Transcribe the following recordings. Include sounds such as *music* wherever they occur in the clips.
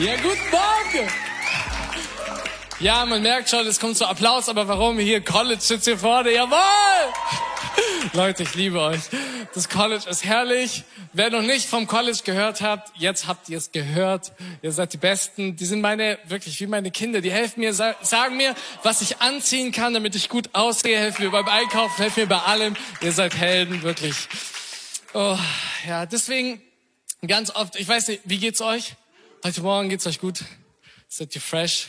Ja, guten Morgen! Ja, man merkt schon, es kommt so Applaus, aber warum? Hier, College sitzt hier vorne, jawohl! *laughs* Leute, ich liebe euch. Das College ist herrlich. Wer noch nicht vom College gehört hat, jetzt habt ihr es gehört. Ihr seid die Besten. Die sind meine, wirklich wie meine Kinder. Die helfen mir, sagen mir, was ich anziehen kann, damit ich gut aussehe. Helfen mir beim Einkaufen, helfen mir bei allem. Ihr seid Helden, wirklich. Oh, ja, deswegen ganz oft, ich weiß nicht, wie geht's euch? Heute Morgen geht's euch gut? Seid ihr fresh?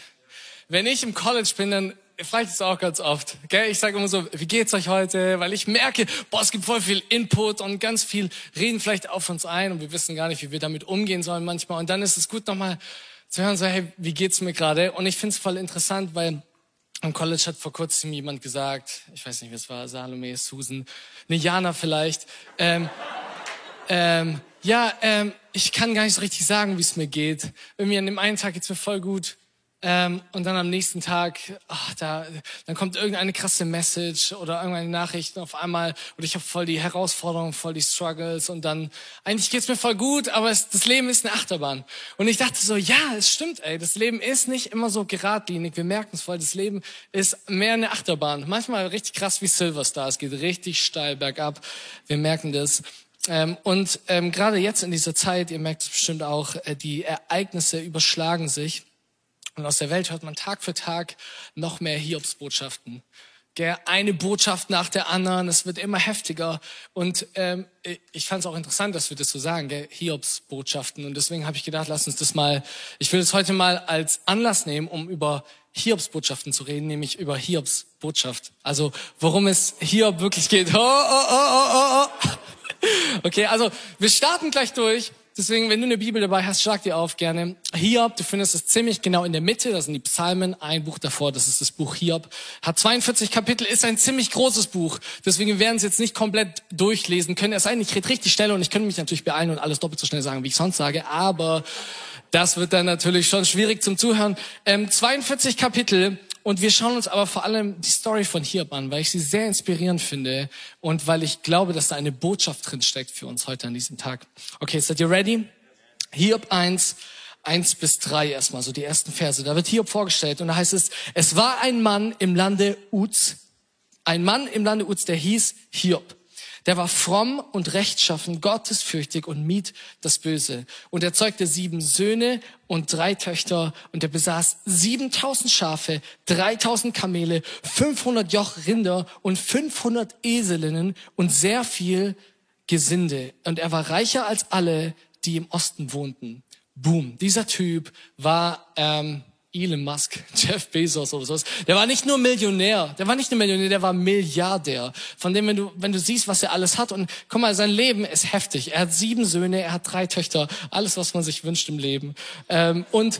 Wenn ich im College bin, dann frage ich das auch ganz oft. Gell? Ich sage immer so, wie geht's euch heute? Weil ich merke, boah, es gibt voll viel Input und ganz viel reden vielleicht auf uns ein und wir wissen gar nicht, wie wir damit umgehen sollen manchmal. Und dann ist es gut nochmal zu hören, so, hey, wie geht's mir gerade? Und ich finde es voll interessant, weil am College hat vor kurzem jemand gesagt, ich weiß nicht, wer es war, Salome, Susan, eine Jana vielleicht, ähm, ähm, ja, ähm, ich kann gar nicht so richtig sagen, wie es mir geht. Irgendwie an dem einen Tag geht's mir voll gut. Ähm, und dann am nächsten Tag, ach, da, dann kommt irgendeine krasse Message oder irgendeine Nachricht auf einmal und ich habe voll die Herausforderungen, voll die Struggles und dann, eigentlich geht's mir voll gut, aber es, das Leben ist eine Achterbahn. Und ich dachte so, ja, es stimmt, ey, das Leben ist nicht immer so geradlinig, wir merken es voll, das Leben ist mehr eine Achterbahn. Manchmal richtig krass wie Silverstar, es geht richtig steil bergab, wir merken das. Ähm, und ähm, gerade jetzt in dieser Zeit, ihr merkt es bestimmt auch, äh, die Ereignisse überschlagen sich. Und aus der Welt hört man Tag für Tag noch mehr Hiobsbotschaften. Eine Botschaft nach der anderen, es wird immer heftiger. Und ähm, ich fand es auch interessant, dass wir das so sagen, gell? Hiobsbotschaften. Und deswegen habe ich gedacht, lass uns das mal, ich will es heute mal als Anlass nehmen, um über Hiobsbotschaften zu reden, nämlich über Hiobs Botschaft. Also worum es Hiob wirklich geht. Oh, oh, oh, oh, oh. Okay, also wir starten gleich durch Deswegen, wenn du eine Bibel dabei hast, schlag dir auf gerne. Hiob, du findest es ziemlich genau in der Mitte, das sind die Psalmen, ein Buch davor, das ist das Buch Hiob. Hat 42 Kapitel, ist ein ziemlich großes Buch. Deswegen werden es jetzt nicht komplett durchlesen können. Es sei denn, ich rede richtig schnell und ich könnte mich natürlich beeilen und alles doppelt so schnell sagen, wie ich sonst sage, aber das wird dann natürlich schon schwierig zum Zuhören. Ähm, 42 Kapitel und wir schauen uns aber vor allem die Story von Hiob an, weil ich sie sehr inspirierend finde und weil ich glaube, dass da eine Botschaft drin steckt für uns heute an diesem Tag. Okay, seid ihr ready? Hiob 1, 1 bis 3 erstmal, so die ersten Verse. Da wird Hiob vorgestellt und da heißt es, es war ein Mann im Lande Uz, ein Mann im Lande Uz, der hieß Hiob. Der war fromm und rechtschaffen, gottesfürchtig und mied das Böse. Und er zeugte sieben Söhne und drei Töchter und er besaß 7000 Schafe, 3000 Kamele, 500 Joch Rinder und 500 Eselinnen und sehr viel Gesinde. Und er war reicher als alle, die im Osten wohnten. Boom. Dieser Typ war ähm, Elon Musk, *laughs* Jeff Bezos oder sowas. Der war nicht nur Millionär, der war nicht nur Millionär, der war Milliardär. Von dem, wenn du, wenn du siehst, was er alles hat und guck mal, sein Leben ist heftig. Er hat sieben Söhne, er hat drei Töchter, alles, was man sich wünscht im Leben. Ähm, und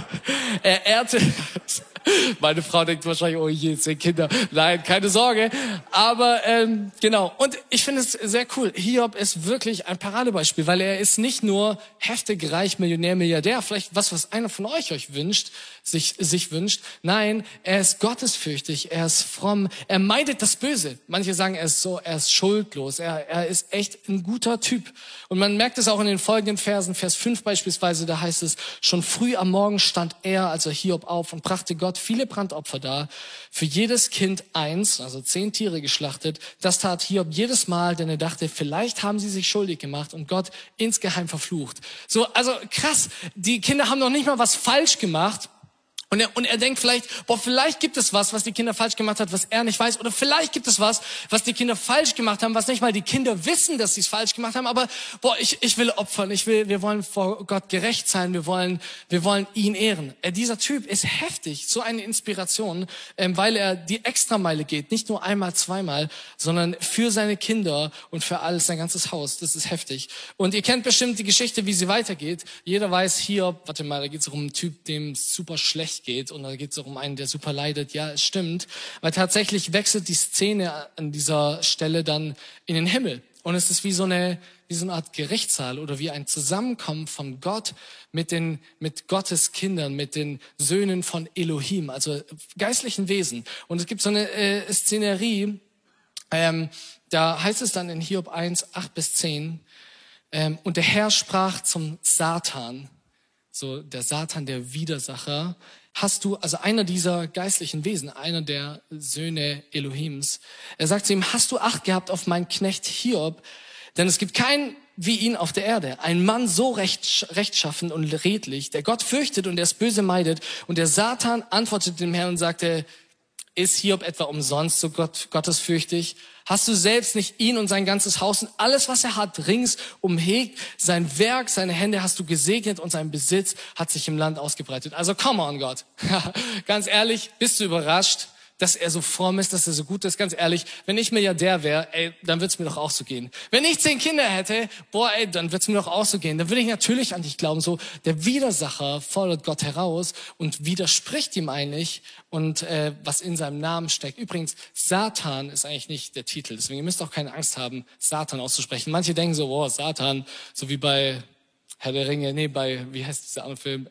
*laughs* er ehrte, *laughs* *laughs* meine Frau denkt wahrscheinlich, oh je, zehn Kinder. Nein, keine Sorge. Aber ähm, genau. Und ich finde es sehr cool. Hiob ist wirklich ein Paradebeispiel, weil er ist nicht nur heftig reich, Millionär, Milliardär, vielleicht was, was einer von euch euch wünscht, sich, sich wünscht. Nein, er ist gottesfürchtig, er ist fromm, er meidet das Böse. Manche sagen, er ist so, er ist schuldlos, er, er ist echt ein guter Typ. Und man merkt es auch in den folgenden Versen, Vers 5 beispielsweise, da heißt es, schon früh am Morgen stand er, also Hiob, auf und brachte Gott viele Brandopfer dar, für jedes Kind eins, also zehn Tiere geschlachtet. Das tat Hiob jedes Mal, denn er dachte, vielleicht haben sie sich schuldig gemacht und Gott insgeheim verflucht. So, also krass, die Kinder haben noch nicht mal was falsch gemacht, und er, und er denkt vielleicht, boah, vielleicht gibt es was, was die Kinder falsch gemacht hat, was er nicht weiß. Oder vielleicht gibt es was, was die Kinder falsch gemacht haben, was nicht mal die Kinder wissen, dass sie es falsch gemacht haben. Aber boah, ich, ich will opfern. Ich will, wir wollen vor Gott gerecht sein. Wir wollen, wir wollen ihn ehren. Er, dieser Typ ist heftig, so eine Inspiration, ähm, weil er die Extrameile geht. Nicht nur einmal, zweimal, sondern für seine Kinder und für alles, sein ganzes Haus. Das ist heftig. Und ihr kennt bestimmt die Geschichte, wie sie weitergeht. Jeder weiß hier, warte mal, da geht es um einen Typ, dem super schlecht geht und da geht es um einen, der super leidet. Ja, es stimmt, weil tatsächlich wechselt die Szene an dieser Stelle dann in den Himmel. Und es ist wie so eine, wie so eine Art Gerichtssaal oder wie ein Zusammenkommen von Gott mit den, mit Gottes Kindern, mit den Söhnen von Elohim, also geistlichen Wesen. Und es gibt so eine äh, Szenerie, ähm, da heißt es dann in Hiob 1, 8 bis 10, ähm, und der Herr sprach zum Satan, so der Satan, der Widersacher, hast du, also einer dieser geistlichen Wesen, einer der Söhne Elohims. Er sagt zu ihm, hast du Acht gehabt auf meinen Knecht Hiob? Denn es gibt keinen wie ihn auf der Erde. Ein Mann so recht, rechtschaffen und redlich, der Gott fürchtet und der das Böse meidet. Und der Satan antwortete dem Herrn und sagte, ist Hiob etwa umsonst so Gott, gottesfürchtig? Hast du selbst nicht ihn und sein ganzes Haus und alles, was er hat, rings umhegt? Sein Werk, seine Hände hast du gesegnet und sein Besitz hat sich im Land ausgebreitet. Also come on, Gott. *laughs* Ganz ehrlich, bist du überrascht? Dass er so fromm ist, dass er so gut ist. Ganz ehrlich, wenn ich Milliardär wäre, ey, dann wird's mir doch auch so gehen. Wenn ich zehn Kinder hätte, boah, ey, dann wird's mir doch auch so gehen. Dann würde ich natürlich an dich glauben. So, der Widersacher fordert Gott heraus und widerspricht ihm eigentlich und äh, was in seinem Namen steckt. Übrigens, Satan ist eigentlich nicht der Titel. Deswegen ihr müsst auch keine Angst haben, Satan auszusprechen. Manche denken so, boah, Satan, so wie bei Herr der Ringe, nee, bei, wie heißt dieser andere Film?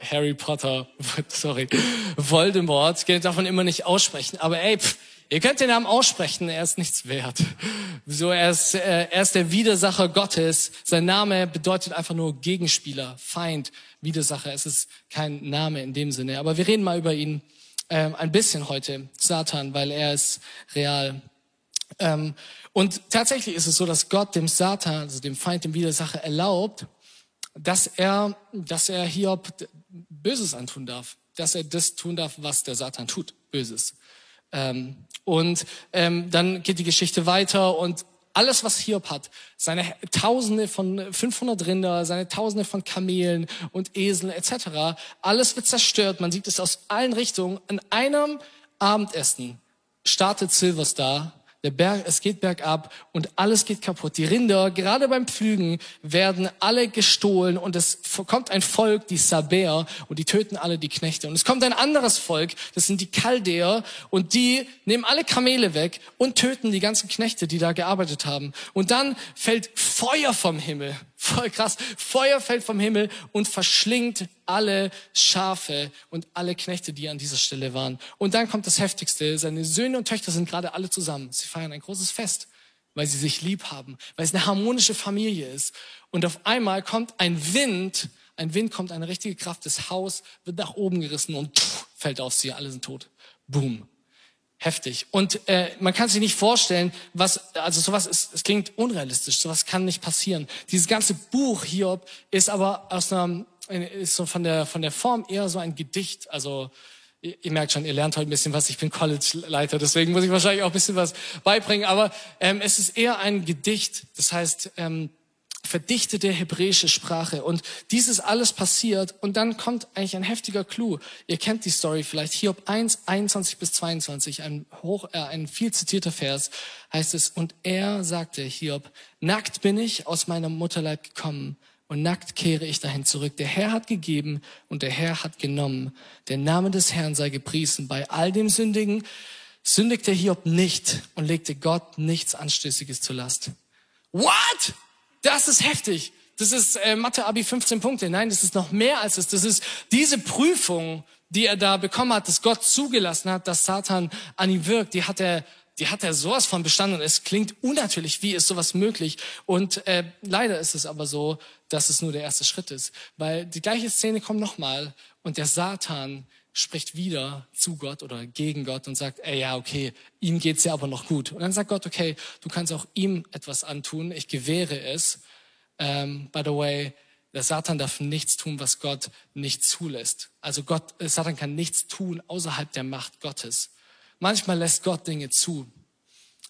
Harry Potter, *laughs* sorry, Voldemort, darf man immer nicht aussprechen. Aber ey, pff, ihr könnt den Namen aussprechen, er ist nichts wert. So, er ist, äh, er ist der Widersacher Gottes. Sein Name bedeutet einfach nur Gegenspieler, Feind, Widersacher. Es ist kein Name in dem Sinne. Aber wir reden mal über ihn ähm, ein bisschen heute, Satan, weil er ist real. Ähm, und tatsächlich ist es so, dass Gott dem Satan, also dem Feind, dem Widersacher erlaubt, dass er, dass er Hiob Böses antun darf, dass er das tun darf, was der Satan tut, Böses. Ähm, und ähm, dann geht die Geschichte weiter und alles, was Hiob hat, seine Tausende von 500 Rinder, seine Tausende von Kamelen und Eseln etc., alles wird zerstört. Man sieht es aus allen Richtungen. In einem Abendessen startet Silverstar der Berg, es geht bergab und alles geht kaputt. Die Rinder, gerade beim Pflügen, werden alle gestohlen und es kommt ein Volk, die Sabäer, und die töten alle die Knechte. Und es kommt ein anderes Volk, das sind die Chaldäer, und die nehmen alle Kamele weg und töten die ganzen Knechte, die da gearbeitet haben. Und dann fällt Feuer vom Himmel Voll krass. Feuer fällt vom Himmel und verschlingt alle Schafe und alle Knechte, die an dieser Stelle waren. Und dann kommt das Heftigste. Seine Söhne und Töchter sind gerade alle zusammen. Sie feiern ein großes Fest, weil sie sich lieb haben, weil es eine harmonische Familie ist. Und auf einmal kommt ein Wind, ein Wind kommt, eine richtige Kraft. Das Haus wird nach oben gerissen und pff, fällt auf sie. Alle sind tot. Boom heftig. Und äh, man kann sich nicht vorstellen, was, also sowas ist, es klingt unrealistisch, sowas kann nicht passieren. Dieses ganze Buch Hiob ist aber aus einer, ist so von der, von der Form eher so ein Gedicht, also ihr, ihr merkt schon, ihr lernt heute ein bisschen was. Ich bin College-Leiter, deswegen muss ich wahrscheinlich auch ein bisschen was beibringen. Aber ähm, es ist eher ein Gedicht. Das heißt, ähm, verdichtete hebräische Sprache. Und dieses alles passiert und dann kommt eigentlich ein heftiger Clou. Ihr kennt die Story vielleicht. Hiob 1, 21 bis 22, ein, hoch, äh, ein viel zitierter Vers, heißt es, und er sagte, Hiob, nackt bin ich aus meiner Mutterleib gekommen und nackt kehre ich dahin zurück. Der Herr hat gegeben und der Herr hat genommen. Der Name des Herrn sei gepriesen. Bei all dem Sündigen sündigte Hiob nicht und legte Gott nichts Anstößiges zur Last. What? Das ist heftig. Das ist äh, Mathe-Abi 15 Punkte. Nein, das ist noch mehr als das. Das ist diese Prüfung, die er da bekommen hat, dass Gott zugelassen hat, dass Satan an ihm wirkt. Die hat er, die hat er sowas von bestanden. Es klingt unnatürlich. Wie ist sowas möglich? Und äh, leider ist es aber so, dass es nur der erste Schritt ist, weil die gleiche Szene kommt nochmal und der Satan spricht wieder zu Gott oder gegen Gott und sagt, ey, ja, okay, ihm geht's ja aber noch gut. Und dann sagt Gott, okay, du kannst auch ihm etwas antun, ich gewähre es. Ähm, by the way, der Satan darf nichts tun, was Gott nicht zulässt. Also Gott, äh, Satan kann nichts tun außerhalb der Macht Gottes. Manchmal lässt Gott Dinge zu.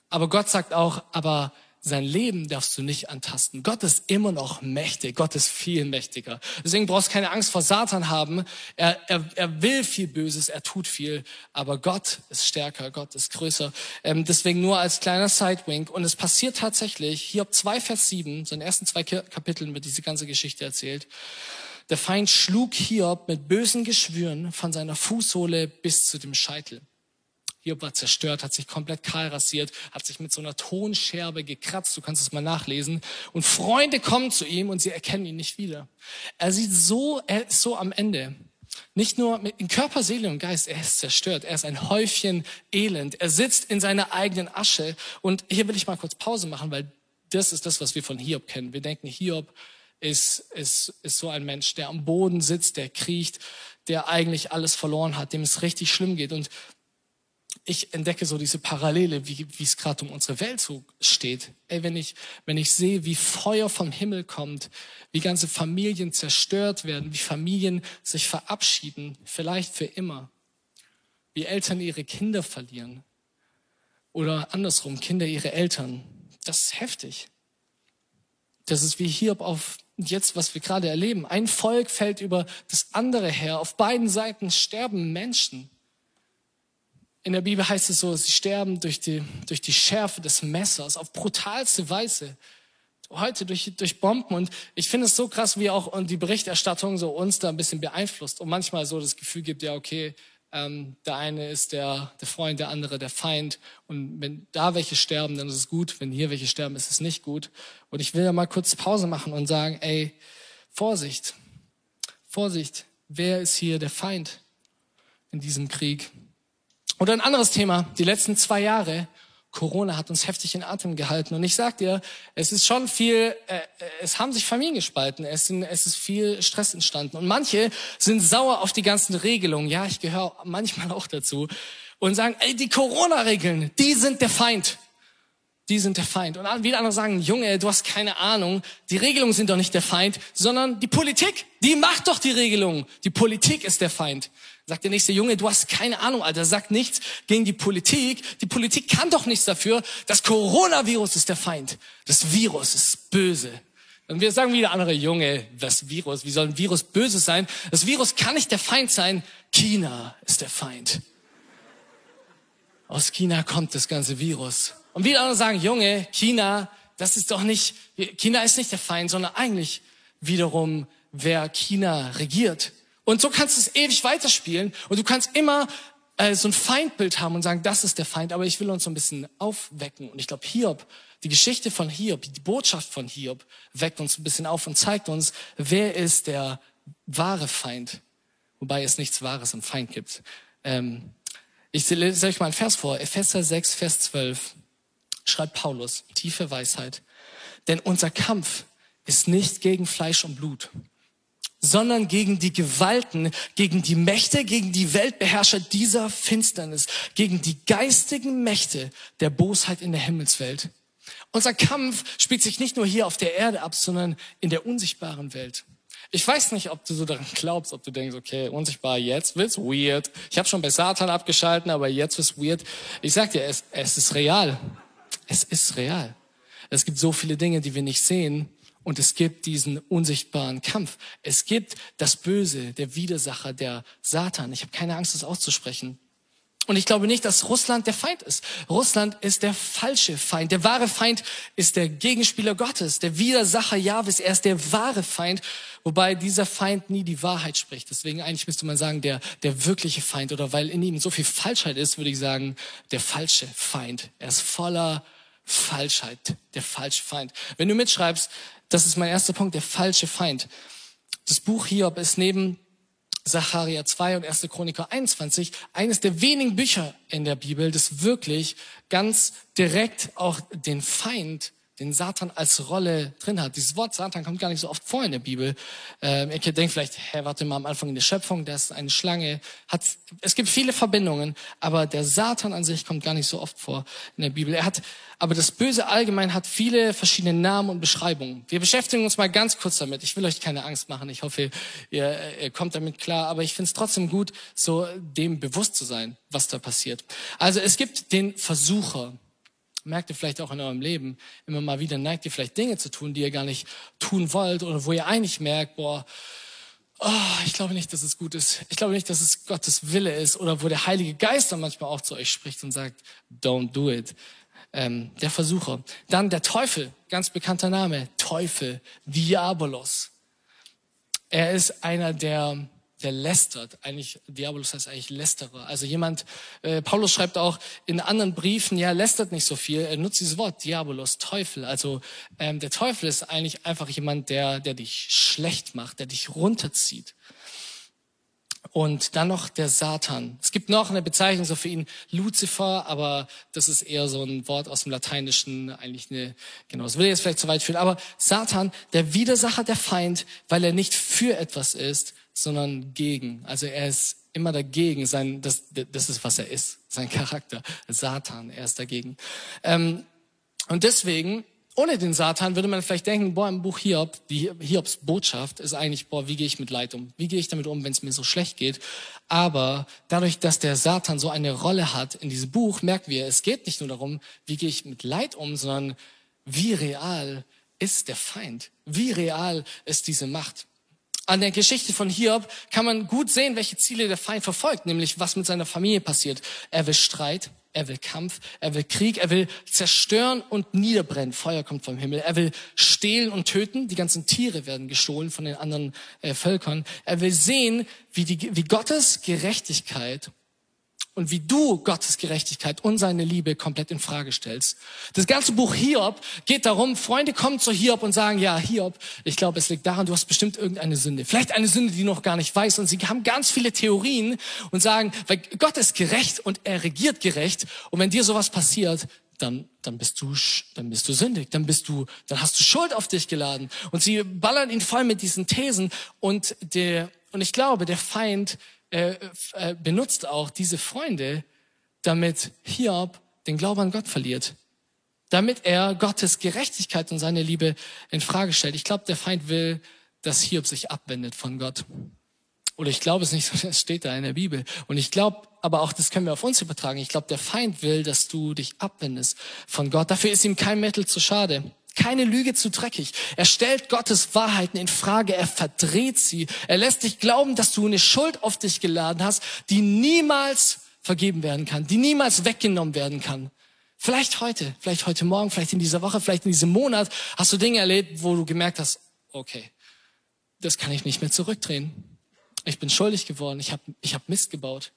Aber Gott sagt auch, aber sein Leben darfst du nicht antasten. Gott ist immer noch mächtig. Gott ist viel mächtiger. Deswegen brauchst du keine Angst vor Satan haben. Er, er, er will viel Böses, er tut viel, aber Gott ist stärker, Gott ist größer. Ähm, deswegen nur als kleiner Sidewink. Und es passiert tatsächlich, hier ab 2 Vers 7, so in den ersten zwei Kapiteln wird diese ganze Geschichte erzählt. Der Feind schlug Hiob mit bösen Geschwüren von seiner Fußsohle bis zu dem Scheitel. Hiob war zerstört, hat sich komplett kahl rasiert, hat sich mit so einer Tonscherbe gekratzt. Du kannst es mal nachlesen. Und Freunde kommen zu ihm und sie erkennen ihn nicht wieder. Er sieht so, er ist so am Ende. Nicht nur in Körper, Seele und Geist, er ist zerstört. Er ist ein Häufchen Elend. Er sitzt in seiner eigenen Asche. Und hier will ich mal kurz Pause machen, weil das ist das, was wir von Hiob kennen. Wir denken, Hiob ist, ist, ist so ein Mensch, der am Boden sitzt, der kriecht, der eigentlich alles verloren hat, dem es richtig schlimm geht. Und ich entdecke so diese Parallele, wie, wie es gerade um unsere Welt so steht. Ey, wenn ich, wenn ich sehe, wie Feuer vom Himmel kommt, wie ganze Familien zerstört werden, wie Familien sich verabschieden, vielleicht für immer, wie Eltern ihre Kinder verlieren oder andersrum, Kinder ihre Eltern, das ist heftig. Das ist wie Hiob auf jetzt, was wir gerade erleben. Ein Volk fällt über das andere her. Auf beiden Seiten sterben Menschen. In der Bibel heißt es so, sie sterben durch die, durch die Schärfe des Messers auf brutalste Weise. Heute durch, durch Bomben. Und ich finde es so krass, wie auch die Berichterstattung so uns da ein bisschen beeinflusst und manchmal so das Gefühl gibt, ja, okay, ähm, der eine ist der, der Freund, der andere der Feind. Und wenn da welche sterben, dann ist es gut. Wenn hier welche sterben, ist es nicht gut. Und ich will ja mal kurz Pause machen und sagen, ey, Vorsicht, Vorsicht, wer ist hier der Feind in diesem Krieg? Oder ein anderes Thema, die letzten zwei Jahre. Corona hat uns heftig in Atem gehalten. Und ich sag dir, es ist schon viel, äh, es haben sich Familien gespalten, es, sind, es ist viel Stress entstanden. Und manche sind sauer auf die ganzen Regelungen. Ja, ich gehöre manchmal auch dazu. Und sagen, ey, die Corona-Regeln, die sind der Feind. Die sind der Feind. Und wieder andere sagen, Junge, du hast keine Ahnung. Die Regelungen sind doch nicht der Feind, sondern die Politik. Die macht doch die Regelungen. Die Politik ist der Feind. Sagt der nächste Junge, du hast keine Ahnung, Alter, sagt nichts gegen die Politik. Die Politik kann doch nichts dafür. Das Coronavirus ist der Feind. Das Virus ist böse. Und wir sagen wieder andere, Junge, das Virus, wie soll ein Virus böse sein? Das Virus kann nicht der Feind sein. China ist der Feind. Aus China kommt das ganze Virus. Und wieder andere sagen, Junge, China, das ist doch nicht, China ist nicht der Feind, sondern eigentlich wiederum, wer China regiert. Und so kannst du es ewig weiterspielen und du kannst immer äh, so ein Feindbild haben und sagen, das ist der Feind, aber ich will uns so ein bisschen aufwecken. Und ich glaube, Hiob, die Geschichte von Hiob, die Botschaft von Hiob weckt uns ein bisschen auf und zeigt uns, wer ist der wahre Feind, wobei es nichts Wahres im Feind gibt. Ähm, ich lese euch mal einen Vers vor, Epheser 6, Vers 12, schreibt Paulus, tiefe Weisheit. Denn unser Kampf ist nicht gegen Fleisch und Blut, sondern gegen die Gewalten, gegen die Mächte, gegen die Weltbeherrscher dieser Finsternis, gegen die geistigen Mächte der Bosheit in der Himmelswelt. Unser Kampf spielt sich nicht nur hier auf der Erde ab, sondern in der unsichtbaren Welt. Ich weiß nicht, ob du so daran glaubst, ob du denkst, okay, unsichtbar, jetzt wird's weird. Ich habe schon bei Satan abgeschalten, aber jetzt wird's weird. Ich sag dir, es, es ist real. Es ist real. Es gibt so viele Dinge, die wir nicht sehen, und es gibt diesen unsichtbaren Kampf. Es gibt das Böse, der Widersacher, der Satan. Ich habe keine Angst, das auszusprechen. Und ich glaube nicht, dass Russland der Feind ist. Russland ist der falsche Feind. Der wahre Feind ist der Gegenspieler Gottes, der Widersacher Jahwes. Er ist der wahre Feind, wobei dieser Feind nie die Wahrheit spricht. Deswegen eigentlich müsste man sagen, der, der wirkliche Feind. Oder weil in ihm so viel Falschheit ist, würde ich sagen, der falsche Feind. Er ist voller Falschheit, der falsche Feind. Wenn du mitschreibst, das ist mein erster Punkt, der falsche Feind. Das Buch Hiob ist neben Zacharia 2 und 1. Chroniker 21 eines der wenigen Bücher in der Bibel, das wirklich ganz direkt auch den Feind den Satan als Rolle drin hat. Dieses Wort Satan kommt gar nicht so oft vor in der Bibel. Ähm, ihr denkt vielleicht, hä, warte mal, am Anfang in der Schöpfung, das ist eine Schlange. Hat, es gibt viele Verbindungen, aber der Satan an sich kommt gar nicht so oft vor in der Bibel. Er hat, aber das Böse allgemein hat viele verschiedene Namen und Beschreibungen. Wir beschäftigen uns mal ganz kurz damit. Ich will euch keine Angst machen. Ich hoffe, ihr, ihr kommt damit klar. Aber ich finde es trotzdem gut, so dem bewusst zu sein, was da passiert. Also es gibt den Versucher merkt ihr vielleicht auch in eurem Leben immer mal wieder, neigt ihr vielleicht Dinge zu tun, die ihr gar nicht tun wollt oder wo ihr eigentlich merkt, boah, oh, ich glaube nicht, dass es gut ist. Ich glaube nicht, dass es Gottes Wille ist oder wo der Heilige Geist dann manchmal auch zu euch spricht und sagt, don't do it. Ähm, der Versucher. Dann der Teufel, ganz bekannter Name, Teufel, Diabolos. Er ist einer der der lästert. Eigentlich, Diabolus heißt eigentlich Lästerer. Also jemand, äh, Paulus schreibt auch in anderen Briefen, ja, lästert nicht so viel. Er nutzt dieses Wort, Diabolos, Teufel. Also ähm, der Teufel ist eigentlich einfach jemand, der, der dich schlecht macht, der dich runterzieht. Und dann noch der Satan. Es gibt noch eine Bezeichnung so für ihn, Luzifer, aber das ist eher so ein Wort aus dem Lateinischen, eigentlich eine, genau, das will jetzt vielleicht zu weit führen. Aber Satan, der Widersacher, der Feind, weil er nicht für etwas ist, sondern gegen. Also er ist immer dagegen. Sein, das, das ist, was er ist, sein Charakter. Satan, er ist dagegen. Ähm, und deswegen ohne den Satan würde man vielleicht denken, boah, im Buch Hiob, die Hiobs Botschaft ist eigentlich, boah, wie gehe ich mit Leid um? Wie gehe ich damit um, wenn es mir so schlecht geht? Aber dadurch, dass der Satan so eine Rolle hat in diesem Buch, merken wir, es geht nicht nur darum, wie gehe ich mit Leid um, sondern wie real ist der Feind? Wie real ist diese Macht? An der Geschichte von Hiob kann man gut sehen, welche Ziele der Feind verfolgt, nämlich was mit seiner Familie passiert. Er will Streit, er will Kampf, er will Krieg, er will zerstören und niederbrennen. Feuer kommt vom Himmel. Er will stehlen und töten. Die ganzen Tiere werden gestohlen von den anderen äh, Völkern. Er will sehen, wie, die, wie Gottes Gerechtigkeit und wie du Gottes Gerechtigkeit und seine Liebe komplett in Frage stellst. Das ganze Buch Hiob geht darum, Freunde kommen zu Hiob und sagen, ja, Hiob, ich glaube, es liegt daran, du hast bestimmt irgendeine Sünde. Vielleicht eine Sünde, die du noch gar nicht weißt. Und sie haben ganz viele Theorien und sagen, weil Gott ist gerecht und er regiert gerecht. Und wenn dir sowas passiert, dann, dann bist du, dann bist du sündig, dann bist du, dann hast du Schuld auf dich geladen. Und sie ballern ihn voll mit diesen Thesen. Und der, und ich glaube, der Feind äh, äh, benutzt auch diese Freunde, damit Hiob den Glauben an Gott verliert. Damit er Gottes Gerechtigkeit und seine Liebe in Frage stellt. Ich glaube, der Feind will, dass Hiob sich abwendet von Gott. Oder ich glaube es nicht, *laughs* das steht da in der Bibel. Und ich glaube, aber auch das können wir auf uns übertragen. Ich glaube, der Feind will, dass du dich abwendest von Gott. Dafür ist ihm kein Mittel zu schade keine Lüge zu dreckig. Er stellt Gottes Wahrheiten in Frage, er verdreht sie. Er lässt dich glauben, dass du eine Schuld auf dich geladen hast, die niemals vergeben werden kann, die niemals weggenommen werden kann. Vielleicht heute, vielleicht heute Morgen, vielleicht in dieser Woche, vielleicht in diesem Monat hast du Dinge erlebt, wo du gemerkt hast, okay, das kann ich nicht mehr zurückdrehen. Ich bin schuldig geworden, ich habe ich hab Mist gebaut.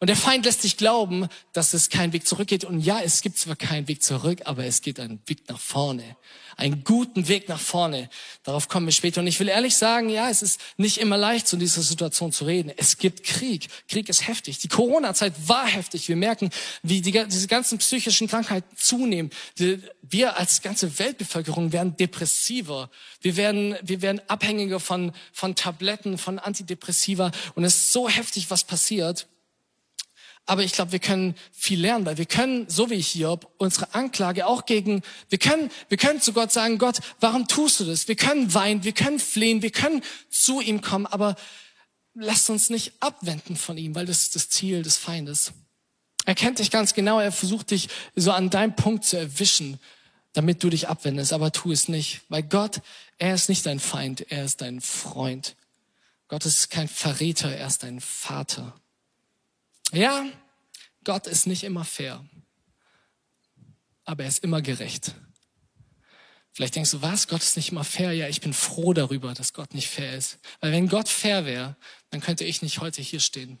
Und der Feind lässt dich glauben, dass es keinen Weg zurück geht. Und ja, es gibt zwar keinen Weg zurück, aber es geht einen Weg nach vorne. Einen guten Weg nach vorne. Darauf kommen wir später. Und ich will ehrlich sagen, ja, es ist nicht immer leicht, in dieser Situation zu reden. Es gibt Krieg. Krieg ist heftig. Die Corona-Zeit war heftig. Wir merken, wie die, diese ganzen psychischen Krankheiten zunehmen. Wir als ganze Weltbevölkerung werden depressiver. Wir werden, wir werden abhängiger von, von Tabletten, von Antidepressiva. Und es ist so heftig, was passiert. Aber ich glaube, wir können viel lernen, weil wir können, so wie hier, unsere Anklage auch gegen, wir können, wir können zu Gott sagen, Gott, warum tust du das? Wir können weinen, wir können flehen, wir können zu ihm kommen, aber lasst uns nicht abwenden von ihm, weil das ist das Ziel des Feindes. Er kennt dich ganz genau, er versucht dich so an deinem Punkt zu erwischen, damit du dich abwendest, aber tu es nicht, weil Gott, er ist nicht dein Feind, er ist dein Freund. Gott ist kein Verräter, er ist dein Vater. Ja, Gott ist nicht immer fair, aber er ist immer gerecht. Vielleicht denkst du, was? Gott ist nicht immer fair? Ja, ich bin froh darüber, dass Gott nicht fair ist. Weil wenn Gott fair wäre, dann könnte ich nicht heute hier stehen.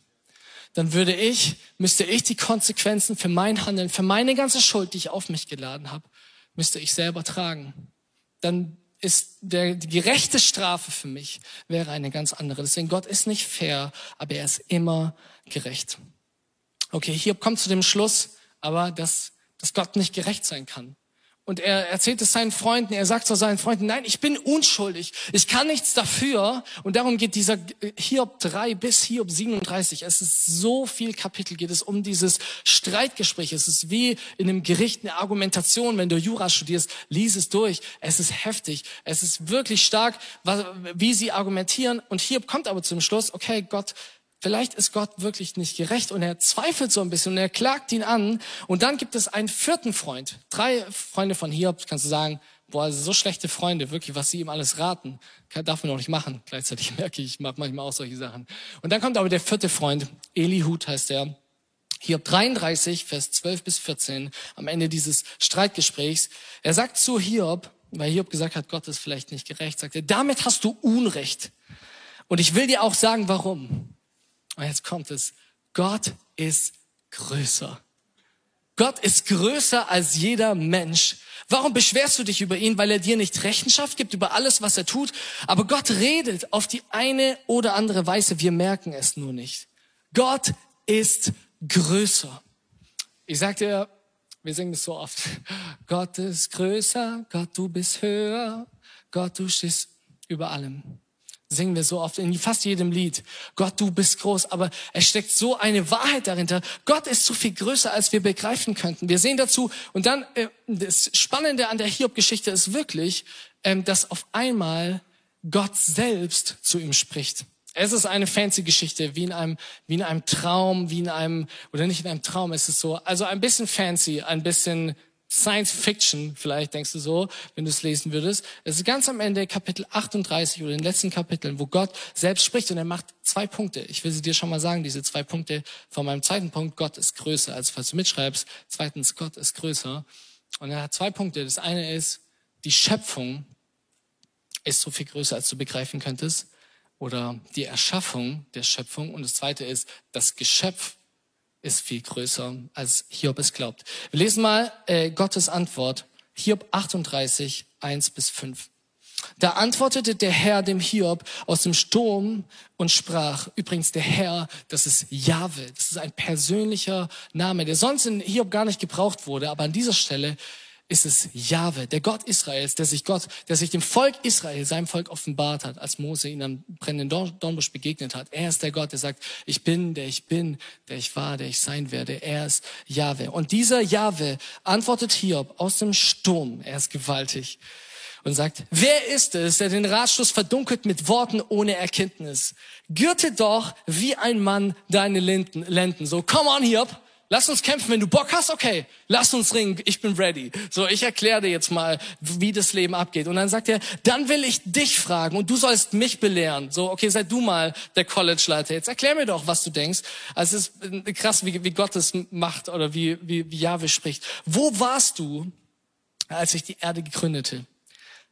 Dann würde ich, müsste ich die Konsequenzen für mein Handeln, für meine ganze Schuld, die ich auf mich geladen habe, müsste ich selber tragen. Dann ist der, die gerechte Strafe für mich wäre eine ganz andere. Deswegen Gott ist nicht fair, aber er ist immer gerecht. Okay, hier kommt zu dem Schluss, aber dass, dass Gott nicht gerecht sein kann. Und er erzählt es seinen Freunden, er sagt zu seinen Freunden, nein, ich bin unschuldig, ich kann nichts dafür. Und darum geht dieser Hiob 3 bis Hiob 37. Es ist so viel Kapitel, geht es um dieses Streitgespräch. Es ist wie in einem Gericht eine Argumentation, wenn du Jura studierst, lies es durch. Es ist heftig, es ist wirklich stark, wie sie argumentieren. Und Hiob kommt aber zum Schluss, okay, Gott Vielleicht ist Gott wirklich nicht gerecht und er zweifelt so ein bisschen und er klagt ihn an. Und dann gibt es einen vierten Freund. Drei Freunde von Hiob, kannst du sagen, boah, so schlechte Freunde, wirklich, was sie ihm alles raten, darf man auch nicht machen. Gleichzeitig *laughs* merke ich, ich mache manchmal auch solche Sachen. Und dann kommt aber der vierte Freund, Elihud heißt er. Hiob 33, Vers 12 bis 14, am Ende dieses Streitgesprächs. Er sagt zu Hiob, weil Hiob gesagt hat, Gott ist vielleicht nicht gerecht, sagt er, damit hast du Unrecht. Und ich will dir auch sagen, warum. Und jetzt kommt es. Gott ist größer. Gott ist größer als jeder Mensch. Warum beschwerst du dich über ihn? Weil er dir nicht Rechenschaft gibt über alles, was er tut. Aber Gott redet auf die eine oder andere Weise. Wir merken es nur nicht. Gott ist größer. Ich sag dir, wir singen es so oft. Gott ist größer, Gott, du bist höher, Gott, du stehst über allem. Singen wir so oft in fast jedem Lied. Gott, du bist groß, aber es steckt so eine Wahrheit dahinter. Gott ist so viel größer, als wir begreifen könnten. Wir sehen dazu, und dann, äh, das Spannende an der Hiob-Geschichte ist wirklich, ähm, dass auf einmal Gott selbst zu ihm spricht. Es ist eine fancy Geschichte, wie in einem, wie in einem Traum, wie in einem, oder nicht in einem Traum, es ist so, also ein bisschen fancy, ein bisschen Science Fiction, vielleicht denkst du so, wenn du es lesen würdest. Es ist ganz am Ende Kapitel 38 oder den letzten Kapiteln, wo Gott selbst spricht und er macht zwei Punkte. Ich will sie dir schon mal sagen, diese zwei Punkte von meinem zweiten Punkt. Gott ist größer, als falls du mitschreibst. Zweitens, Gott ist größer. Und er hat zwei Punkte. Das eine ist, die Schöpfung ist so viel größer, als du begreifen könntest. Oder die Erschaffung der Schöpfung. Und das zweite ist, das Geschöpf ist viel größer, als Hiob es glaubt. Wir lesen mal äh, Gottes Antwort. Hiob 38, 1 bis 5. Da antwortete der Herr dem Hiob aus dem Sturm und sprach, übrigens der Herr, das ist Jahwe, das ist ein persönlicher Name, der sonst in Hiob gar nicht gebraucht wurde, aber an dieser Stelle ist es Jahwe, der Gott Israels, der sich Gott, der sich dem Volk Israel, seinem Volk offenbart hat, als Mose ihn am brennenden Dornbusch begegnet hat. Er ist der Gott, der sagt, ich bin, der ich bin, der ich war, der ich sein werde. Er ist Jahwe. Und dieser Jahwe antwortet Hiob aus dem Sturm. Er ist gewaltig und sagt, wer ist es, der den Ratschluss verdunkelt mit Worten ohne Erkenntnis? Gürte doch wie ein Mann deine Lenden. So, come on, Hiob. Lass uns kämpfen. Wenn du Bock hast, okay, lass uns ringen. Ich bin ready. So, ich erkläre dir jetzt mal, wie das Leben abgeht. Und dann sagt er, dann will ich dich fragen und du sollst mich belehren. So, okay, sei du mal der College-Leiter. Jetzt erklär mir doch, was du denkst. Also es ist krass, wie, wie Gott es macht oder wie, wie, wie Jahwe spricht. Wo warst du, als ich die Erde gegründete?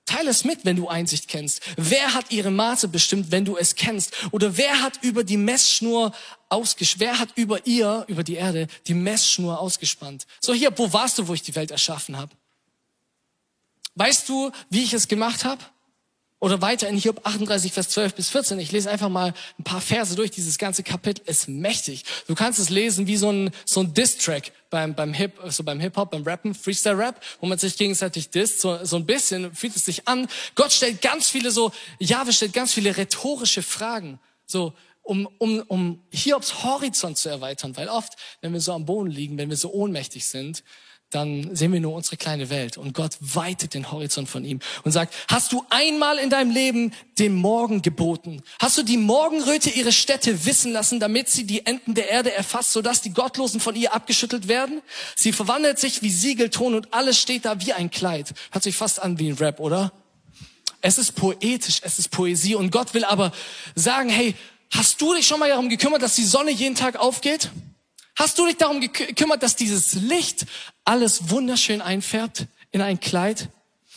Teile es mit, wenn du Einsicht kennst. Wer hat ihre Maße bestimmt, wenn du es kennst? Oder wer hat über die Messschnur ausgespannt? Wer hat über ihr, über die Erde, die Messschnur ausgespannt? So hier, wo warst du, wo ich die Welt erschaffen habe? Weißt du, wie ich es gemacht habe? Oder weiter in Hiob 38, Vers 12 bis 14. Ich lese einfach mal ein paar Verse durch. Dieses ganze Kapitel ist mächtig. Du kannst es lesen wie so ein, so ein Diss-Track beim, beim Hip, so beim Hip-Hop, beim Rappen, Freestyle-Rap, wo man sich gegenseitig disst. So, so ein bisschen fühlt es sich an. Gott stellt ganz viele so, Jahwe stellt ganz viele rhetorische Fragen. So, um, um, um Hiobs Horizont zu erweitern. Weil oft, wenn wir so am Boden liegen, wenn wir so ohnmächtig sind, dann sehen wir nur unsere kleine Welt und Gott weitet den Horizont von ihm und sagt, hast du einmal in deinem Leben dem Morgen geboten? Hast du die Morgenröte ihre Städte wissen lassen, damit sie die Enden der Erde erfasst, sodass die Gottlosen von ihr abgeschüttelt werden? Sie verwandelt sich wie Siegelton und alles steht da wie ein Kleid. Hört sich fast an wie ein Rap, oder? Es ist poetisch, es ist Poesie und Gott will aber sagen, hey, hast du dich schon mal darum gekümmert, dass die Sonne jeden Tag aufgeht? Hast du dich darum gekümmert, dass dieses Licht alles wunderschön einfärbt in ein Kleid?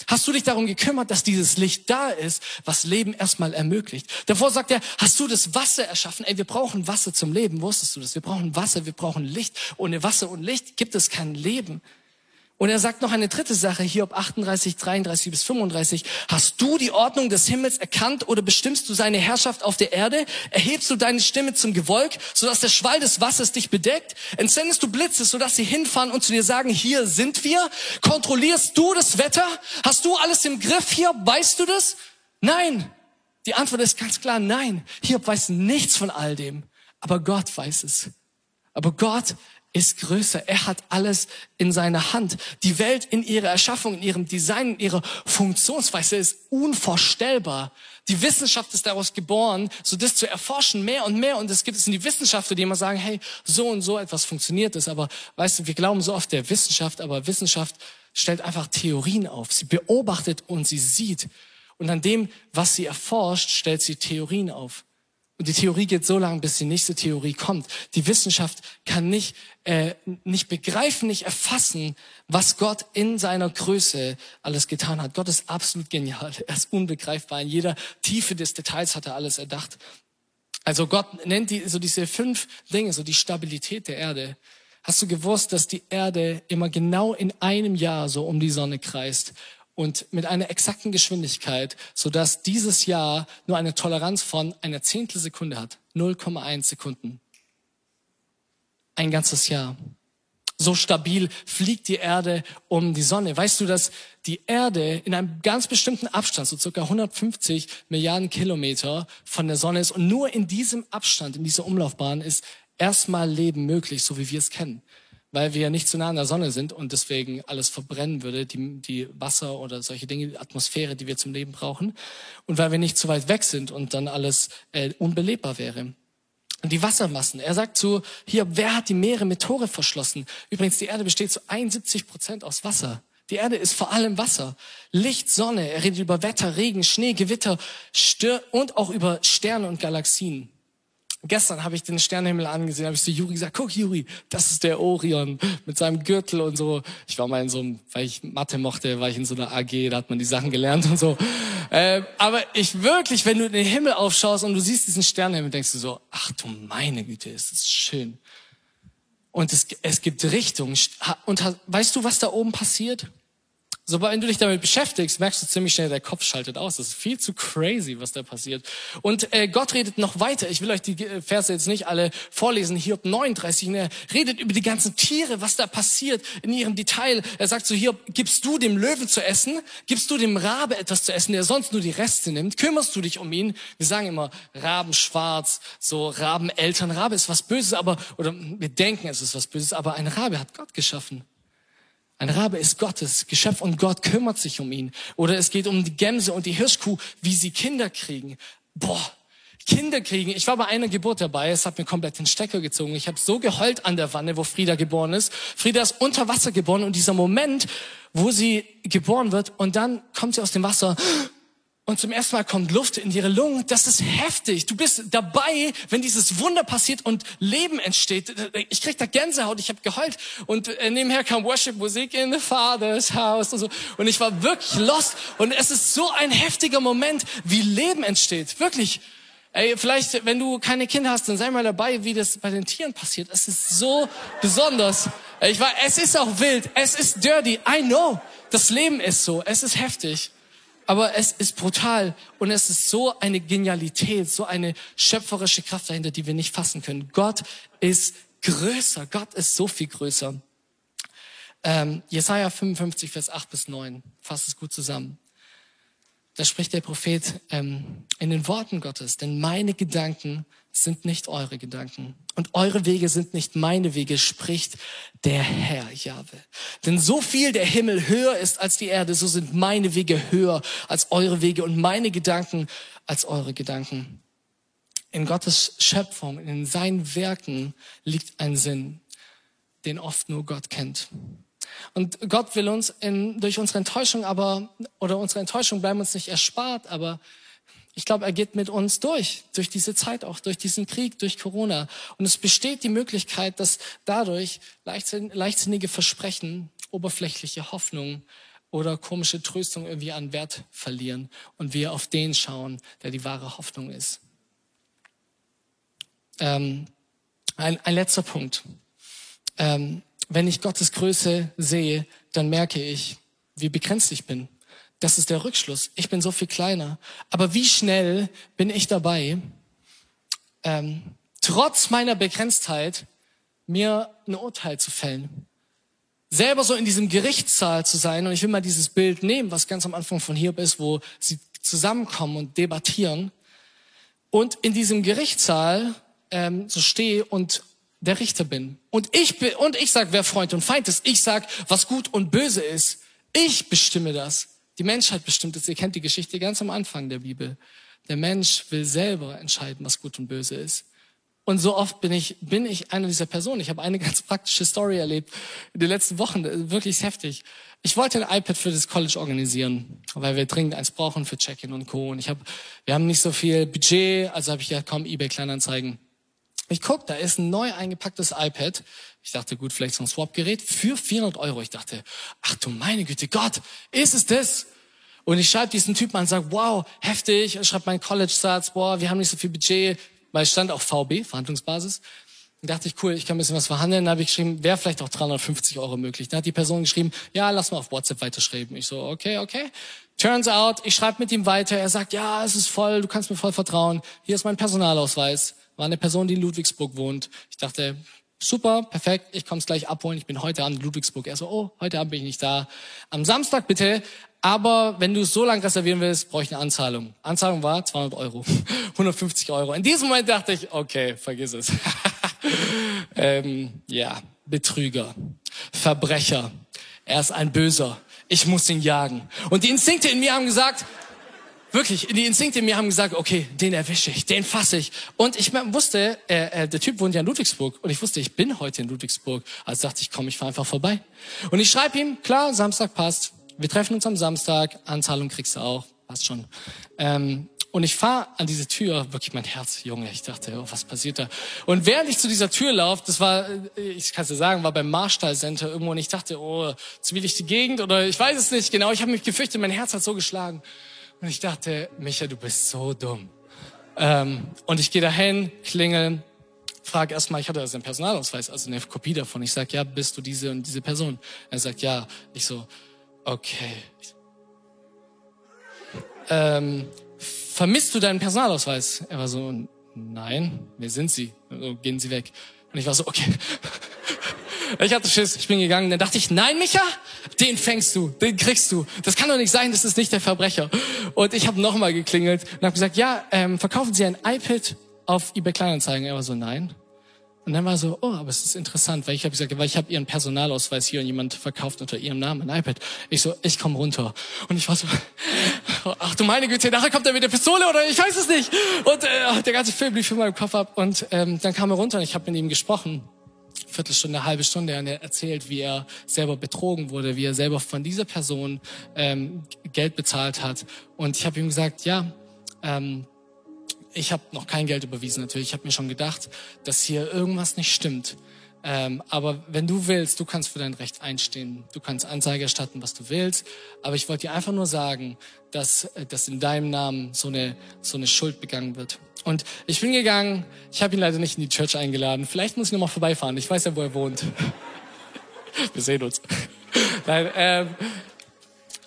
Hast du dich darum gekümmert, dass dieses Licht da ist, was Leben erstmal ermöglicht? Davor sagt er, hast du das Wasser erschaffen? Ey, wir brauchen Wasser zum Leben. Wusstest du das? Wir brauchen Wasser, wir brauchen Licht. Ohne Wasser und Licht gibt es kein Leben. Und er sagt noch eine dritte Sache, hier ob 38, 33 bis 35. Hast du die Ordnung des Himmels erkannt oder bestimmst du seine Herrschaft auf der Erde? Erhebst du deine Stimme zum Gewölk, sodass der Schwall des Wassers dich bedeckt? Entsendest du Blitze, sodass sie hinfahren und zu dir sagen, hier sind wir? Kontrollierst du das Wetter? Hast du alles im Griff hier? Weißt du das? Nein. Die Antwort ist ganz klar, nein. Hiob weiß nichts von all dem. Aber Gott weiß es. Aber Gott ist größer. Er hat alles in seiner Hand. Die Welt in ihrer Erschaffung, in ihrem Design, in ihrer Funktionsweise ist unvorstellbar. Die Wissenschaft ist daraus geboren, so das zu erforschen, mehr und mehr. Und es gibt es in die Wissenschaftler, die immer sagen, hey, so und so etwas funktioniert es. Aber weißt du, wir glauben so oft der Wissenschaft, aber Wissenschaft stellt einfach Theorien auf. Sie beobachtet und sie sieht. Und an dem, was sie erforscht, stellt sie Theorien auf. Und die Theorie geht so lange, bis die nächste Theorie kommt. Die Wissenschaft kann nicht, äh, nicht begreifen, nicht erfassen, was Gott in seiner Größe alles getan hat. Gott ist absolut genial. Er ist unbegreifbar. In jeder Tiefe des Details hat er alles erdacht. Also Gott nennt die, so diese fünf Dinge, so die Stabilität der Erde. Hast du gewusst, dass die Erde immer genau in einem Jahr so um die Sonne kreist und mit einer exakten Geschwindigkeit, sodass dieses Jahr nur eine Toleranz von einer Zehntelsekunde hat? 0,1 Sekunden. Ein ganzes Jahr. So stabil fliegt die Erde um die Sonne. Weißt du, dass die Erde in einem ganz bestimmten Abstand, so circa 150 Milliarden Kilometer von der Sonne ist und nur in diesem Abstand, in dieser Umlaufbahn ist erstmal Leben möglich, so wie wir es kennen. Weil wir nicht zu nah an der Sonne sind und deswegen alles verbrennen würde, die, die Wasser oder solche Dinge, die Atmosphäre, die wir zum Leben brauchen. Und weil wir nicht zu weit weg sind und dann alles äh, unbelebbar wäre. Und die Wassermassen. Er sagt so, hier, wer hat die Meere mit Tore verschlossen? Übrigens, die Erde besteht zu 71 Prozent aus Wasser. Die Erde ist vor allem Wasser. Licht, Sonne. Er redet über Wetter, Regen, Schnee, Gewitter Stör und auch über Sterne und Galaxien. Gestern habe ich den Sternenhimmel angesehen, habe ich zu Juri gesagt, guck Juri, das ist der Orion mit seinem Gürtel und so. Ich war mal in so einem, weil ich Mathe mochte, war ich in so einer AG, da hat man die Sachen gelernt und so. Äh, aber ich wirklich, wenn du in den Himmel aufschaust und du siehst diesen Sternenhimmel, denkst du so, ach du meine Güte, ist das schön. Und es, es gibt Richtung. Und weißt du, was da oben passiert? Sobald du dich damit beschäftigst, merkst du ziemlich schnell, der Kopf schaltet aus. Das ist viel zu crazy, was da passiert. Und äh, Gott redet noch weiter. Ich will euch die äh, Verse jetzt nicht alle vorlesen. Hiob 39. Er redet über die ganzen Tiere, was da passiert in ihrem Detail. Er sagt so, Hiob, gibst du dem Löwen zu essen? Gibst du dem Rabe etwas zu essen, der sonst nur die Reste nimmt? Kümmerst du dich um ihn? Wir sagen immer, Raben schwarz, so Rabeneltern. Rabe ist was Böses, aber, oder wir denken, es ist was Böses, aber ein Rabe hat Gott geschaffen. Ein Rabe ist Gottes Geschöpf und Gott kümmert sich um ihn. Oder es geht um die Gämse und die Hirschkuh, wie sie Kinder kriegen. Boah, Kinder kriegen. Ich war bei einer Geburt dabei, es hat mir komplett den Stecker gezogen. Ich habe so geheult an der Wanne, wo Frieda geboren ist. Frieda ist unter Wasser geboren und dieser Moment, wo sie geboren wird und dann kommt sie aus dem Wasser und zum ersten Mal kommt Luft in ihre Lungen. Das ist heftig. Du bist dabei, wenn dieses Wunder passiert und Leben entsteht. Ich krieg da Gänsehaut, ich habe geheult und äh, nebenher kam Worship-Musik in the Father's House und so. Und ich war wirklich lost. Und es ist so ein heftiger Moment, wie Leben entsteht. Wirklich. Ey, vielleicht, wenn du keine Kinder hast, dann sei mal dabei, wie das bei den Tieren passiert. Es ist so besonders. Ich war, es ist auch wild. Es ist dirty. I know. Das Leben ist so. Es ist heftig. Aber es ist brutal und es ist so eine Genialität, so eine schöpferische Kraft dahinter, die wir nicht fassen können. Gott ist größer. Gott ist so viel größer. Ähm, Jesaja 55, Vers 8 bis 9 fasst es gut zusammen. Da spricht der Prophet ähm, in den Worten Gottes, denn meine Gedanken sind nicht eure Gedanken und eure Wege sind nicht meine Wege, spricht der Herr Jahwe. Denn so viel der Himmel höher ist als die Erde, so sind meine Wege höher als eure Wege und meine Gedanken als eure Gedanken. In Gottes Schöpfung, in seinen Werken liegt ein Sinn, den oft nur Gott kennt. Und Gott will uns in, durch unsere Enttäuschung aber, oder unsere Enttäuschung bleiben uns nicht erspart, aber ich glaube, er geht mit uns durch, durch diese Zeit auch, durch diesen Krieg, durch Corona. Und es besteht die Möglichkeit, dass dadurch leichtsinnige Versprechen, oberflächliche Hoffnungen oder komische Tröstung irgendwie an Wert verlieren und wir auf den schauen, der die wahre Hoffnung ist. Ähm, ein, ein letzter Punkt. Ähm, wenn ich Gottes Größe sehe, dann merke ich, wie begrenzt ich bin. Das ist der Rückschluss. Ich bin so viel kleiner. Aber wie schnell bin ich dabei, ähm, trotz meiner Begrenztheit mir ein Urteil zu fällen? Selber so in diesem Gerichtssaal zu sein. Und ich will mal dieses Bild nehmen, was ganz am Anfang von Hiob ist, wo sie zusammenkommen und debattieren. Und in diesem Gerichtssaal ähm, so stehe und der Richter bin. Und ich bin, und ich sag, wer Freund und Feind ist. Ich sag, was gut und böse ist. Ich bestimme das. Die Menschheit bestimmt es. Ihr kennt die Geschichte ganz am Anfang der Bibel. Der Mensch will selber entscheiden, was gut und böse ist. Und so oft bin ich, bin ich einer dieser Personen. Ich habe eine *laughs* ganz praktische Story erlebt in den letzten Wochen. Wirklich heftig. Ich wollte ein iPad für das College organisieren, weil wir dringend eins brauchen für Check-in und Co. Und ich habe, wir haben nicht so viel Budget, also habe ich ja kaum eBay Kleinanzeigen. Ich guck, da ist ein neu eingepacktes iPad. Ich dachte, gut, vielleicht so ein Swap-Gerät für 400 Euro. Ich dachte, ach du meine Güte, Gott, ist es das? Und ich schreibe diesen Typen an und sage, wow, heftig. Ich schreibe meinen College-Satz, boah, wir haben nicht so viel Budget, weil es stand auch VB, Verhandlungsbasis. Dann dachte ich, cool, ich kann ein bisschen was verhandeln. Dann habe ich geschrieben, wäre vielleicht auch 350 Euro möglich. Dann hat die Person geschrieben, ja, lass mal auf WhatsApp weiterschreiben. Ich so, okay, okay. Turns out, ich schreibe mit ihm weiter. Er sagt, ja, es ist voll, du kannst mir voll vertrauen. Hier ist mein Personalausweis. War eine Person, die in Ludwigsburg wohnt. Ich dachte, super, perfekt, ich komme es gleich abholen. Ich bin heute an Ludwigsburg. Er so, oh, heute Abend bin ich nicht da. Am Samstag bitte. Aber wenn du so lang reservieren willst, brauche ich eine Anzahlung. Anzahlung war 200 Euro, *laughs* 150 Euro. In diesem Moment dachte ich, okay, vergiss es. *laughs* ähm, ja, Betrüger, Verbrecher. Er ist ein Böser. Ich muss ihn jagen. Und die Instinkte in mir haben gesagt, wirklich, die Instinkte in mir haben gesagt, okay, den erwische ich, den fasse ich. Und ich wusste, äh, äh, der Typ wohnt ja in Ludwigsburg und ich wusste, ich bin heute in Ludwigsburg. Also dachte ich, komm, ich fahre einfach vorbei. Und ich schreibe ihm, klar, Samstag passt. Wir treffen uns am Samstag, Anzahlung kriegst du auch, passt schon. Ähm, und ich fahre an diese Tür, wirklich mein Herz, Junge, ich dachte, oh, was passiert da? Und während ich zu dieser Tür laufe, das war, ich kann es dir sagen, war beim Marstall Center irgendwo und ich dachte, oh, die Gegend oder ich weiß es nicht genau. Ich habe mich gefürchtet, mein Herz hat so geschlagen. Und ich dachte, Micha, du bist so dumm. Ähm, und ich gehe dahin, klingel, frage erstmal, ich hatte also einen Personalausweis, also eine Kopie davon. Ich sag, ja, bist du diese und diese Person? Er sagt, ja. Ich so, okay. Ähm, vermisst du deinen Personalausweis? Er war so, nein, wer sind Sie? Also, gehen Sie weg. Und ich war so, okay. Ich hatte Schiss, ich bin gegangen. Dann dachte ich, nein, Micha, den fängst du, den kriegst du. Das kann doch nicht sein, das ist nicht der Verbrecher. Und ich habe nochmal geklingelt und habe gesagt, ja, ähm, verkaufen Sie ein iPad auf eBay Kleinanzeigen? Er war so, nein. Und dann war so, oh, aber es ist interessant, weil ich habe gesagt, weil ich habe ihren Personalausweis hier und jemand verkauft unter ihrem Namen ein iPad. Ich so, ich komme runter. Und ich war so, *laughs* ach du meine Güte, nachher kommt er mit der Pistole oder ich weiß es nicht. Und äh, der ganze Film lief in meinem Kopf ab. Und ähm, dann kam er runter und ich habe mit ihm gesprochen. Viertelstunde, halbe Stunde und er erzählt, wie er selber betrogen wurde, wie er selber von dieser Person ähm, Geld bezahlt hat. Und ich habe ihm gesagt, ja, ähm, ich habe noch kein Geld überwiesen natürlich. Ich habe mir schon gedacht, dass hier irgendwas nicht stimmt. Ähm, aber wenn du willst, du kannst für dein Recht einstehen. Du kannst Anzeige erstatten, was du willst. Aber ich wollte dir einfach nur sagen, dass, äh, dass in deinem Namen so eine, so eine Schuld begangen wird. Und ich bin gegangen. Ich habe ihn leider nicht in die Church eingeladen. Vielleicht muss ich noch mal vorbeifahren. Ich weiß ja, wo er wohnt. *laughs* Wir sehen uns. *laughs* Nein, ähm,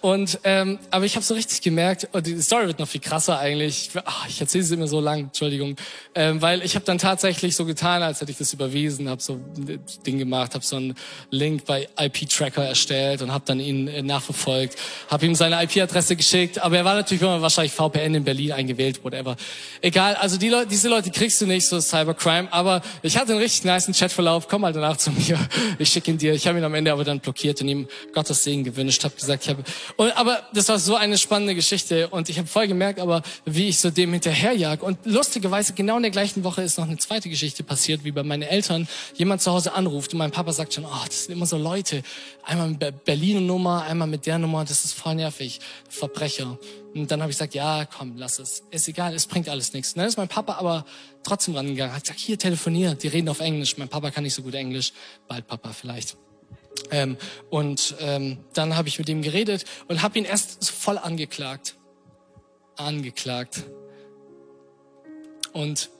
und ähm, aber ich habe so richtig gemerkt, und die Story wird noch viel krasser eigentlich. Ach, ich erzähle sie immer so lang, Entschuldigung, ähm, weil ich habe dann tatsächlich so getan, als hätte ich das überwiesen, habe so ein Ding gemacht, habe so einen Link bei IP-Tracker erstellt und habe dann ihn äh, nachverfolgt, habe ihm seine IP-Adresse geschickt, aber er war natürlich immer wahrscheinlich VPN in Berlin eingewählt, whatever. Egal, also die Leute, diese Leute kriegst du nicht so Cybercrime, aber ich hatte einen richtig nice Chatverlauf. Komm mal danach zu mir, ich schicke ihn dir. Ich habe ihn am Ende aber dann blockiert und ihm Gottes Segen gewünscht, habe gesagt, ich habe und, aber das war so eine spannende Geschichte und ich habe voll gemerkt, aber wie ich so dem hinterherjag. Und lustigerweise genau in der gleichen Woche ist noch eine zweite Geschichte passiert, wie bei meinen Eltern jemand zu Hause anruft und mein Papa sagt schon, oh, das sind immer so Leute, einmal mit Berliner Nummer, einmal mit der Nummer, das ist voll nervig, Verbrecher. Und dann habe ich gesagt, ja, komm, lass es. Ist egal, es bringt alles nichts. Und dann ist mein Papa aber trotzdem rangegangen, hat gesagt, hier, telefonier, die reden auf Englisch. Mein Papa kann nicht so gut Englisch, bald Papa vielleicht. Ähm, und ähm, dann habe ich mit ihm geredet und habe ihn erst voll angeklagt. Angeklagt. Und,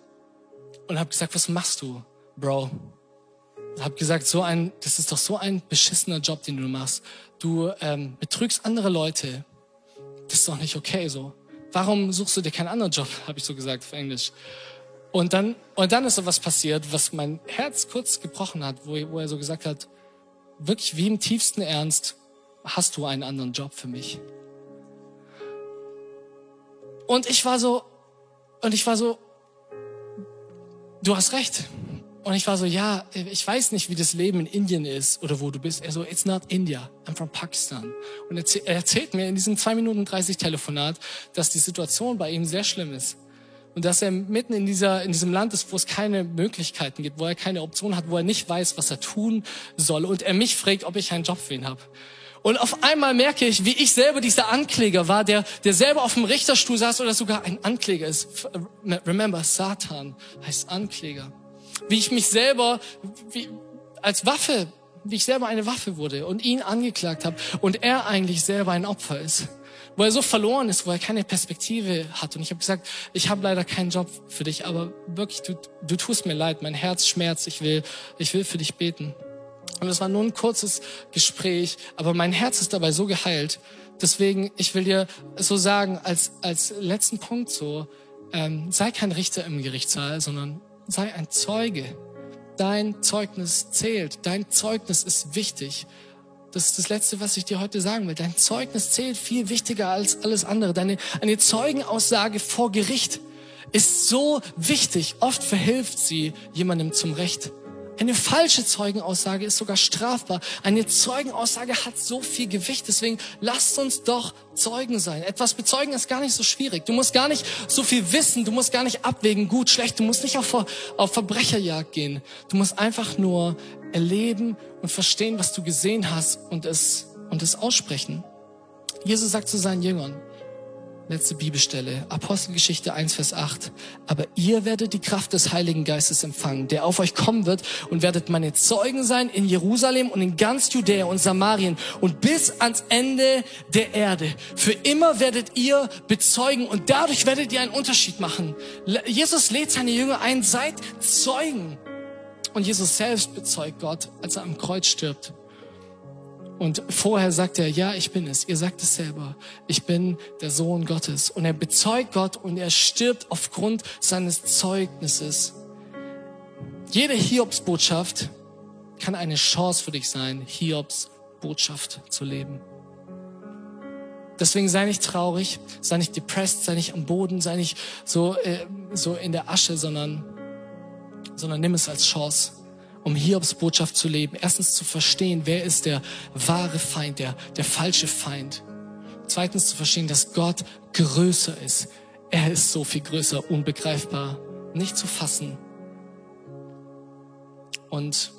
und habe gesagt, was machst du, Bro? Hab gesagt, so ein, das ist doch so ein beschissener Job, den du machst. Du ähm, betrügst andere Leute. Das ist doch nicht okay so. Warum suchst du dir keinen anderen Job? *laughs* Habe ich so gesagt auf Englisch. Und dann, und dann ist so was passiert, was mein Herz kurz gebrochen hat, wo, wo er so gesagt hat, wirklich wie im tiefsten Ernst, hast du einen anderen Job für mich? Und ich war so, und ich war so, du hast recht. Und ich war so, ja, ich weiß nicht, wie das Leben in Indien ist oder wo du bist. Er so, it's not India, I'm from Pakistan. Und er erzählt mir in diesem 2 Minuten 30 Telefonat, dass die Situation bei ihm sehr schlimm ist. Und dass er mitten in, dieser, in diesem Land ist, wo es keine Möglichkeiten gibt, wo er keine Option hat, wo er nicht weiß, was er tun soll. Und er mich fragt, ob ich einen Job für ihn habe. Und auf einmal merke ich, wie ich selber dieser Ankläger war, der, der selber auf dem Richterstuhl saß oder sogar ein Ankläger ist. Remember, Satan heißt Ankläger. Wie ich mich selber wie, als Waffe wie ich selber eine Waffe wurde und ihn angeklagt habe und er eigentlich selber ein Opfer ist. Wo er so verloren ist, wo er keine Perspektive hat. Und ich habe gesagt, ich habe leider keinen Job für dich, aber wirklich, du, du tust mir leid, mein Herz schmerzt, ich will, ich will für dich beten. Und es war nur ein kurzes Gespräch, aber mein Herz ist dabei so geheilt. Deswegen, ich will dir so sagen, als, als letzten Punkt so, ähm, sei kein Richter im Gerichtssaal, sondern sei ein Zeuge. Dein Zeugnis zählt. Dein Zeugnis ist wichtig. Das ist das Letzte, was ich dir heute sagen will. Dein Zeugnis zählt viel wichtiger als alles andere. Deine eine Zeugenaussage vor Gericht ist so wichtig. Oft verhilft sie jemandem zum Recht. Eine falsche Zeugenaussage ist sogar strafbar. Eine Zeugenaussage hat so viel Gewicht. Deswegen lasst uns doch Zeugen sein. Etwas bezeugen ist gar nicht so schwierig. Du musst gar nicht so viel wissen. Du musst gar nicht abwägen, gut, schlecht. Du musst nicht auf, auf Verbrecherjagd gehen. Du musst einfach nur erleben und verstehen, was du gesehen hast und es, und es aussprechen. Jesus sagt zu seinen Jüngern, Letzte Bibelstelle, Apostelgeschichte 1, Vers 8. Aber ihr werdet die Kraft des Heiligen Geistes empfangen, der auf euch kommen wird und werdet meine Zeugen sein in Jerusalem und in ganz Judäa und Samarien und bis ans Ende der Erde. Für immer werdet ihr bezeugen und dadurch werdet ihr einen Unterschied machen. Jesus lädt seine Jünger ein, seid Zeugen. Und Jesus selbst bezeugt Gott, als er am Kreuz stirbt. Und vorher sagt er, ja, ich bin es. Ihr sagt es selber. Ich bin der Sohn Gottes. Und er bezeugt Gott und er stirbt aufgrund seines Zeugnisses. Jede Hiobsbotschaft kann eine Chance für dich sein, Hiobs Botschaft zu leben. Deswegen sei nicht traurig, sei nicht depressed, sei nicht am Boden, sei nicht so, äh, so in der Asche, sondern, sondern nimm es als Chance um Hiobs Botschaft zu leben. Erstens zu verstehen, wer ist der wahre Feind, der, der falsche Feind. Zweitens zu verstehen, dass Gott größer ist. Er ist so viel größer, unbegreifbar, nicht zu fassen. Und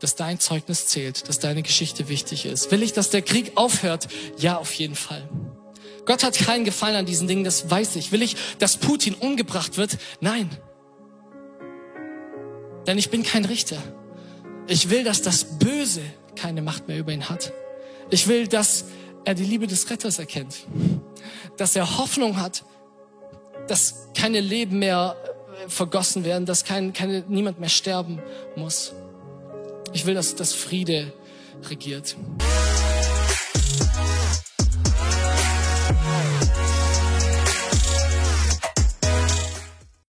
dass dein Zeugnis zählt, dass deine Geschichte wichtig ist. Will ich, dass der Krieg aufhört? Ja, auf jeden Fall. Gott hat keinen Gefallen an diesen Dingen, das weiß ich. Will ich, dass Putin umgebracht wird? Nein. Denn ich bin kein Richter. Ich will, dass das Böse keine Macht mehr über ihn hat. Ich will, dass er die Liebe des Retters erkennt. Dass er Hoffnung hat, dass keine Leben mehr äh, vergossen werden, dass kein, keine, niemand mehr sterben muss. Ich will, dass das Friede regiert.